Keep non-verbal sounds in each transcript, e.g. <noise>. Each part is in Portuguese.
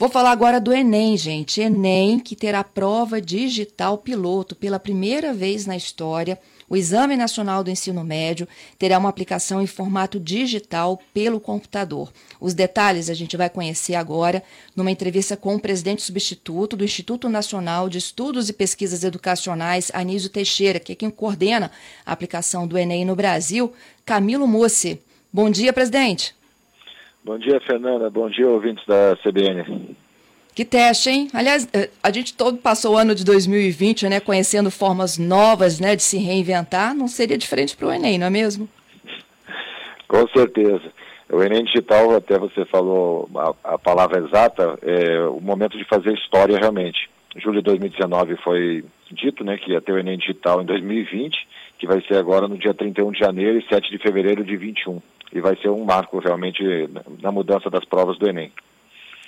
Vou falar agora do Enem, gente. Enem que terá prova digital piloto pela primeira vez na história. O Exame Nacional do Ensino Médio terá uma aplicação em formato digital pelo computador. Os detalhes a gente vai conhecer agora numa entrevista com o presidente substituto do Instituto Nacional de Estudos e Pesquisas Educacionais, Anísio Teixeira, que é quem coordena a aplicação do Enem no Brasil, Camilo Mussi. Bom dia, presidente. Bom dia, Fernanda. Bom dia, ouvintes da CBN. Que teste, hein? Aliás, eh, a gente todo passou o ano de 2020, né, conhecendo formas novas, né, de se reinventar. Não seria diferente para o Enem, não é mesmo? Com certeza. O Enem Digital, até você falou a, a palavra exata, é o momento de fazer história realmente. Julho de 2019 foi dito, né, que ia ter o Enem Digital em 2020, que vai ser agora no dia 31 de janeiro e 7 de fevereiro de 21 e vai ser um marco realmente na mudança das provas do Enem.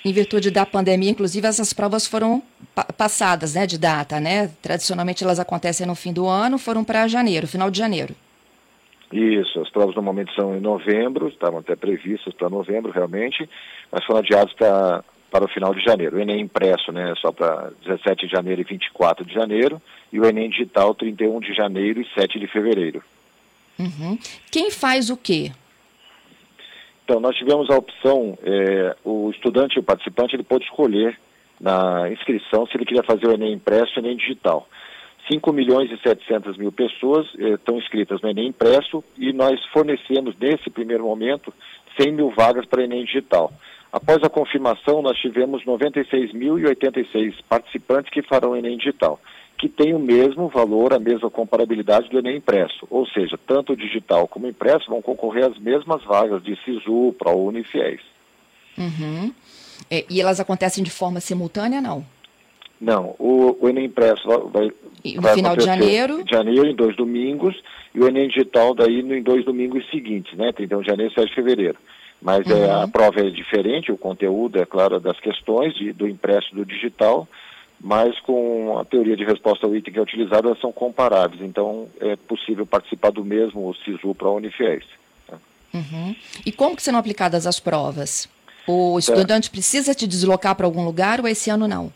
Em virtude da pandemia, inclusive, essas provas foram pa passadas, né, de data, né? Tradicionalmente elas acontecem no fim do ano, foram para janeiro, final de janeiro. Isso, as provas normalmente são em novembro, estavam até previstas para novembro realmente, mas foram adiadas para, para o final de janeiro. O Enem impresso, né, só para 17 de janeiro e 24 de janeiro, e o Enem digital 31 de janeiro e 7 de fevereiro. Uhum. Quem faz o quê? Então, nós tivemos a opção, é, o estudante, o participante, ele pôde escolher na inscrição se ele queria fazer o Enem impresso ou Enem digital. 5 milhões e 700 mil pessoas eh, estão inscritas no Enem impresso e nós fornecemos, nesse primeiro momento, 100 mil vagas para Enem digital. Após a confirmação, nós tivemos 96.086 participantes que farão Enem digital que tem o mesmo valor, a mesma comparabilidade do Enem impresso. Ou seja, tanto o digital como o impresso vão concorrer às mesmas vagas de SISU, ProUni e FIES. Uhum. É, e elas acontecem de forma simultânea, não? Não, o, o Enem impresso vai, no vai final de janeiro? Janeiro, em dois domingos, e o Enem digital daí em dois domingos seguintes, né? 31 de janeiro e 7 de fevereiro. Mas uhum. é, a prova é diferente, o conteúdo, é claro, das questões de, do impresso e do digital, mas com a teoria de resposta ao item que é utilizada, elas são comparáveis. Então, é possível participar do mesmo SISU para a Unifies. Tá? Uhum. E como que serão aplicadas as provas? O estudante é. precisa te deslocar para algum lugar ou esse ano não?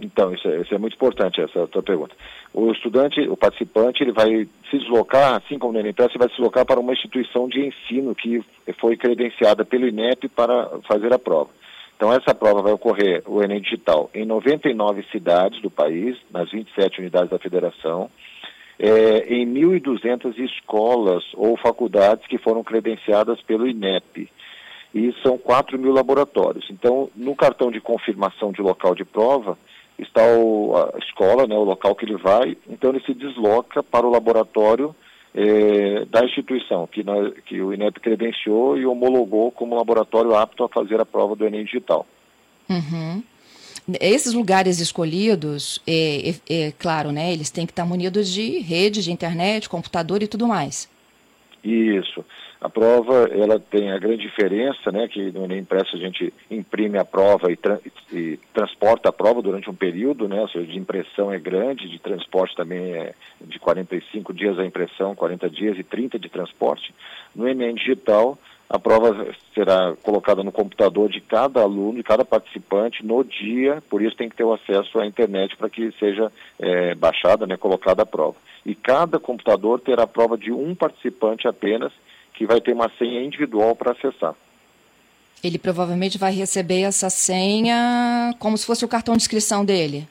Então, isso é, isso é muito importante, essa tua pergunta. O estudante, o participante, ele vai se deslocar, assim como no NPS, ele vai se deslocar para uma instituição de ensino que foi credenciada pelo INEP para fazer a prova. Então, essa prova vai ocorrer, o Enem Digital, em 99 cidades do país, nas 27 unidades da federação, é, em 1.200 escolas ou faculdades que foram credenciadas pelo INEP. E são 4 mil laboratórios. Então, no cartão de confirmação de local de prova, está o, a escola, né, o local que ele vai, então ele se desloca para o laboratório é, da instituição, que, nós, que o INEP credenciou e homologou como laboratório apto a fazer a prova do Enem digital. Uhum. Esses lugares escolhidos, é, é, é, claro, né, eles têm que estar munidos de rede, de internet, computador e tudo mais. Isso. A prova, ela tem a grande diferença, né, que no Enem Impresso a gente imprime a prova e, tra e, transporta a prova durante um período, né, ou seja, de impressão é grande, de transporte também é de 45 dias a impressão, 40 dias e 30 de transporte. No Enem Digital, a prova será colocada no computador de cada aluno, de cada participante, no dia, por isso tem que ter o acesso à internet para que seja é, baixada, né, colocada a prova. E cada computador terá a prova de um participante apenas, que vai ter uma senha individual para acessar. Ele provavelmente vai receber essa senha como se fosse o cartão de inscrição dele.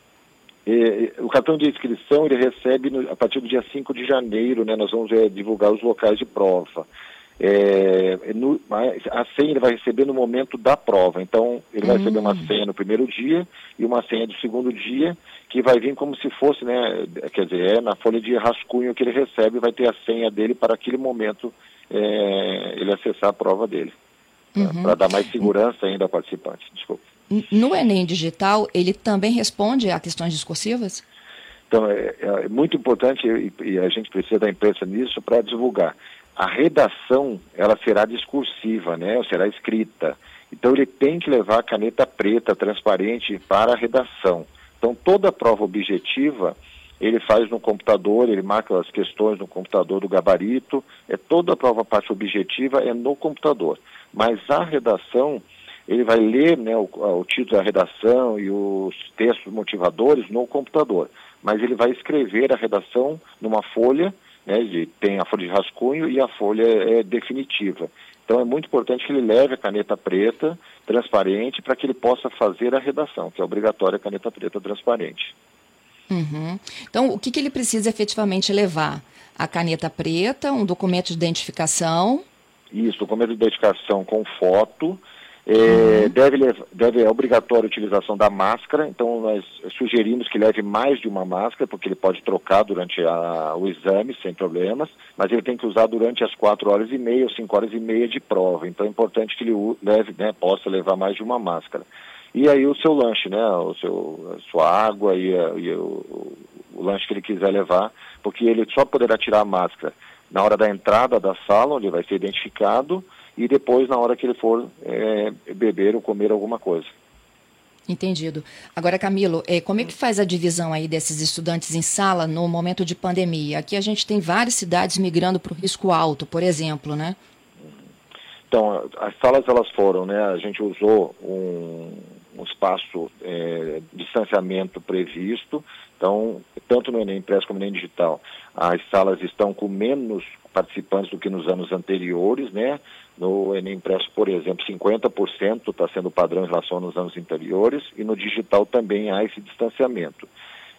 E, o cartão de inscrição ele recebe no, a partir do dia 5 de janeiro, né, nós vamos é, divulgar os locais de prova. É, no, a senha ele vai receber no momento da prova. Então, ele vai receber uma hum. senha no primeiro dia e uma senha do segundo dia, que vai vir como se fosse, né? Quer dizer, é na folha de rascunho que ele recebe, vai ter a senha dele para aquele momento é, ele acessar a prova dele. Uhum. Para dar mais segurança ainda ao participante. Desculpa. No Enem Digital, ele também responde a questões discursivas? Então, é, é muito importante e, e, a gente precisa da imprensa nisso para divulgar. A redação, ela será discursiva, né? Ou será escrita. Então, ele tem que levar a caneta preta, transparente, para a redação. Então, toda a prova objetiva, ele faz no computador, ele marca as questões no computador do gabarito, é toda a prova parte objetiva é no computador. Mas a redação, ele vai ler né, o, o título da redação e os textos motivadores no computador, mas ele vai escrever a redação numa folha, né, de, tem a folha de rascunho e a folha é definitiva. Então é muito importante que ele leve a caneta preta transparente para que ele possa fazer a redação, que é obrigatória a caneta preta transparente. Uhum. Então, o que, que ele precisa efetivamente levar? A caneta preta, um documento de identificação. Isso, documento de identificação com foto, é, uhum. deve, deve, é obrigatória a utilização da máscara, então nós sugerimos que leve mais de uma máscara, porque ele pode trocar durante a, o exame sem problemas, mas ele tem que usar durante as quatro horas e meia ou cinco horas e meia de prova. Então é importante que ele leve, né, possa levar mais de uma máscara. E aí o seu lanche, né, o seu, a sua água e, a, e o, o lanche que ele quiser levar, porque ele só poderá tirar a máscara na hora da entrada da sala, onde vai ser identificado, e depois na hora que ele for é, beber ou comer alguma coisa. Entendido. Agora, Camilo, é, como é que faz a divisão aí desses estudantes em sala no momento de pandemia? Aqui a gente tem várias cidades migrando para o risco alto, por exemplo, né? Então, as salas elas foram, né? A gente usou um, um espaço é, distanciamento previsto. Então, tanto no Enem Impresso como no Enem Digital, as salas estão com menos participantes do que nos anos anteriores, né? No Enem Impresso, por exemplo, 50% está sendo padrão em relação aos anos anteriores e no digital também há esse distanciamento.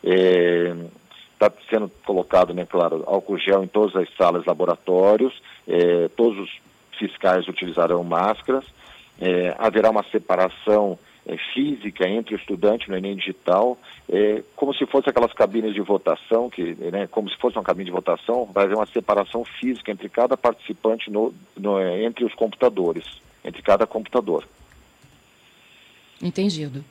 Está é, sendo colocado, né, claro, álcool gel em todas as salas, laboratórios, é, todos os fiscais utilizarão máscaras, é, haverá uma separação é, física entre o estudante no Enem Digital, é, como se fosse aquelas cabines de votação, que, né, como se fosse uma cabine de votação, vai haver uma separação física entre cada participante no, no, é, entre os computadores, entre cada computador. Entendido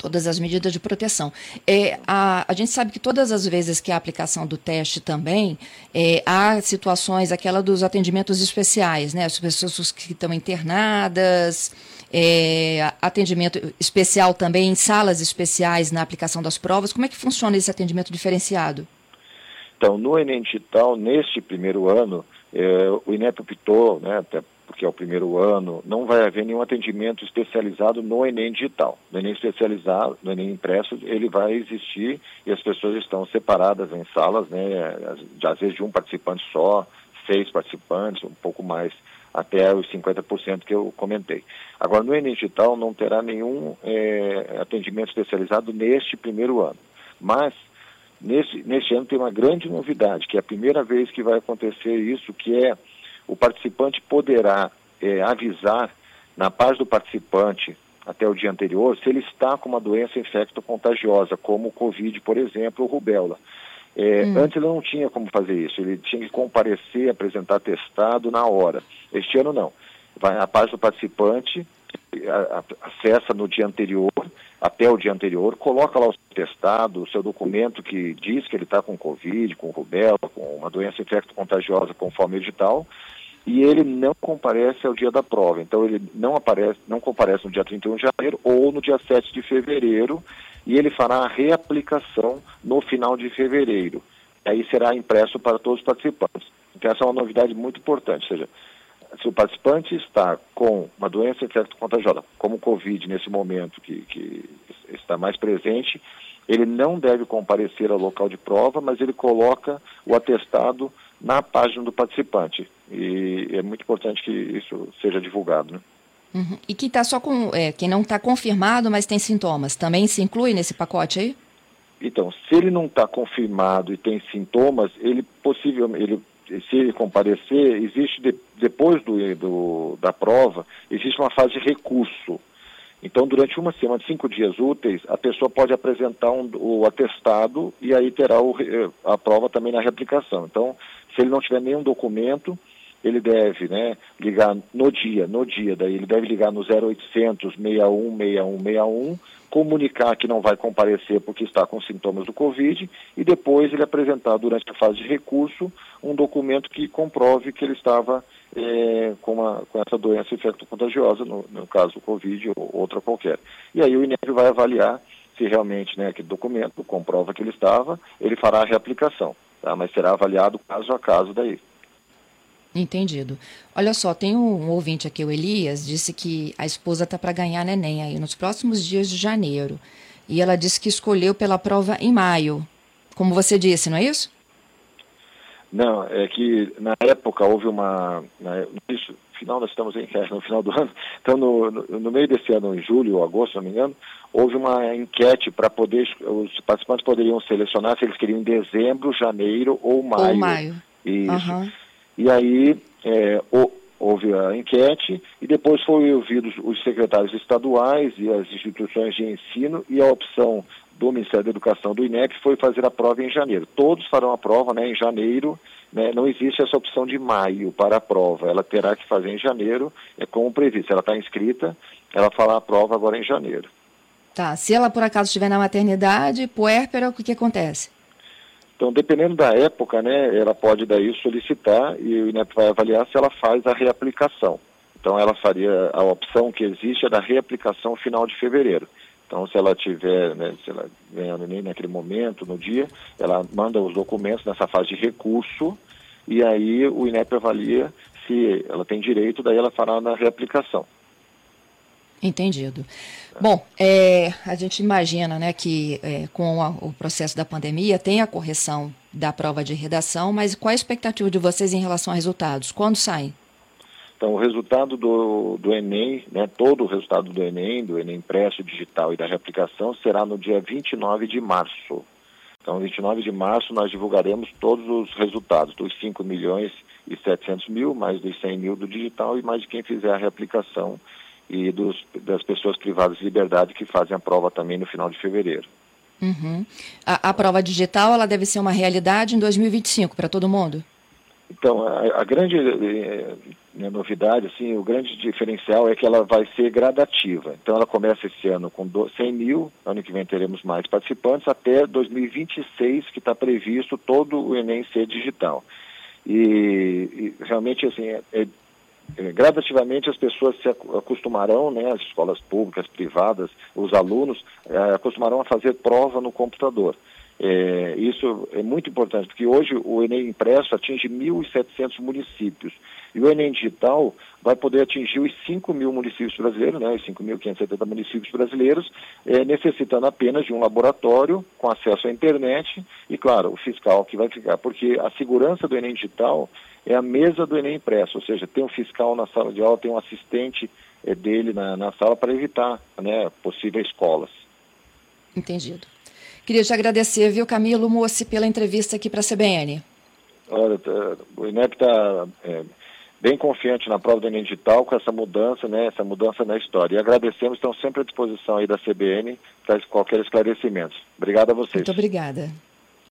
todas as medidas de proteção. É, a, a gente sabe que todas as vezes que há aplicação do teste também, é, há situações, aquela dos atendimentos especiais, né? As pessoas que estão internadas, é, atendimento especial também em salas especiais na aplicação das provas. Como é que funciona esse atendimento diferenciado? Então, no Enem Digital, neste primeiro ano, é, o INEP optou, né, até porque é o primeiro ano, não vai haver nenhum atendimento especializado no Enem digital. No Enem especializado, no Enem impresso, ele vai existir e as pessoas estão separadas em salas, né, às vezes de um participante só, seis participantes, um pouco mais, até os 50% que eu comentei. Agora, no Enem digital não terá nenhum é, atendimento especializado neste primeiro ano, mas nesse, neste ano tem uma grande novidade, que é a primeira vez que vai acontecer isso, que é o participante poderá é, avisar na paz do participante até o dia anterior se ele está com uma doença infecto-contagiosa, como o Covid, por exemplo, ou rubéola. É, hum. Antes ele não tinha como fazer isso, ele tinha que comparecer, apresentar testado na hora. Este ano não. Vai na paz do participante, acessa no dia anterior, até o dia anterior, coloca lá o seu testado, o seu documento que diz que ele está com Covid, com rubéola, com uma doença infecto-contagiosa conforme o edital, e ele não comparece ao dia da prova. Então ele não aparece, não comparece no dia 31 de janeiro ou no dia 7 de fevereiro, e ele fará a reaplicação no final de fevereiro. Aí será impresso para todos os participantes. Então essa é uma novidade muito importante, ou seja, se o participante está com uma doença infecto-contagiosa, como o Covid nesse momento que, que está mais presente, ele não deve comparecer ao local de prova, mas ele coloca o atestado na página do participante. E é muito importante que isso seja divulgado. Né? Uhum. E quem, tá só com, é, quem não está confirmado, mas tem sintomas, também se inclui nesse pacote aí? Então, se ele não está confirmado e tem sintomas, ele possivelmente, ele, se ele comparecer, existe de, depois do, do, da prova, existe uma fase de recurso. Então, durante uma semana, cinco dias úteis, a pessoa pode apresentar um, o atestado e aí terá o, a prova também na replicação. Então, se ele não tiver nenhum documento, ele deve né, ligar no dia, no dia, daí ele deve ligar no 0800 61 61 61, comunicar que não vai comparecer porque está com sintomas do Covid e depois ele apresentar durante a fase de recurso um documento que comprove que ele estava é, com, uma, com essa doença infecto-contagiosa, no, no caso o Covid ou outra qualquer. E aí o INEP vai avaliar se realmente né, aquele documento comprova que ele estava, ele fará a reaplicação, tá? mas será avaliado caso a caso daí. Entendido. Olha só, tem um ouvinte aqui, o Elias, disse que a esposa está para ganhar neném aí nos próximos dias de janeiro. E ela disse que escolheu pela prova em maio. Como você disse, não é isso? Não, é que na época houve uma. Na, isso, final, nós estamos em, <laughs> no final do ano, então no, no, no, meio desse ano, em julho ou agosto, se não me engano, houve uma enquete para poder, os participantes poderiam selecionar se eles queriam em dezembro, janeiro ou maio. Ou maio. Isso. Uhum. E aí é, houve a enquete e depois foi ouvidos os secretários estaduais e as instituições de ensino e a opção do Ministério da Educação do INEP foi fazer a prova em janeiro. Todos farão a prova né, em janeiro, né, não existe essa opção de maio para a prova, ela terá que fazer em janeiro, é como previsto. Ela está inscrita, ela fará a prova agora em janeiro. Tá, se ela por acaso estiver na maternidade, puérpera, o que, que acontece? Então, dependendo da época, né, ela pode daí solicitar e o INEP vai avaliar se ela faz a reaplicação. Então, ela faria a opção que existe é da reaplicação final de fevereiro. Então, se ela tiver, né, se ela ganhando nem naquele momento, no dia, ela manda os documentos nessa fase de recurso e aí o INEP avalia se ela tem direito, daí ela fará na reaplicação. Entendido. Bom, é, a gente imagina né, que é, com a, o processo da pandemia tem a correção da prova de redação, mas qual a expectativa de vocês em relação a resultados? Quando saem? Então, o resultado do, do Enem, né, todo o resultado do Enem, do Enem impresso, digital e da reaplicação, será no dia 29 de março. Então, 29 de março, nós divulgaremos todos os resultados dos 5 milhões e 700 mil, mais dos 100 mil do digital e mais de quem fizer a reaplicação e dos, das pessoas privadas de liberdade que fazem a prova também no final de fevereiro. Uhum. A, a, prova digital ela deve ser uma realidade em 2025 para todo mundo? Então, a, a grande eh, né, novidade, assim, o grande diferencial é que ela vai ser gradativa. Então, ela começa esse ano com 100 mil, ano que vem teremos mais participantes, até 2026, que está previsto todo o Enem ser digital. E, e realmente, assim, é, é é, gradativamente as pessoas se acostumarão, né, as escolas públicas, privadas, os alunos, é, acostumarão a fazer prova no computador. É, isso é muito importante, porque hoje o Enem impresso atinge 1.700 municípios e o Enem digital vai poder atingir os 5 mil municípios brasileiros, né, os 5.570 municípios brasileiros, é, necessitando apenas de um laboratório com acesso à internet e, claro, o fiscal que vai ficar, porque a segurança do Enem digital é a mesa do Enem impresso, ou seja, tem um fiscal na sala de aula, tem um assistente é, dele na, na sala para evitar né, possíveis colas. Entendido. Queria te agradecer, viu, Camilo Moci, pela entrevista aqui para a CBN. Olha, tá, o INEP está é, bem confiante na prova do Enem Digital com essa mudança, né, essa mudança na história. E agradecemos, estão sempre à disposição aí da CBN para qualquer esclarecimento. Obrigado a vocês. Muito obrigada.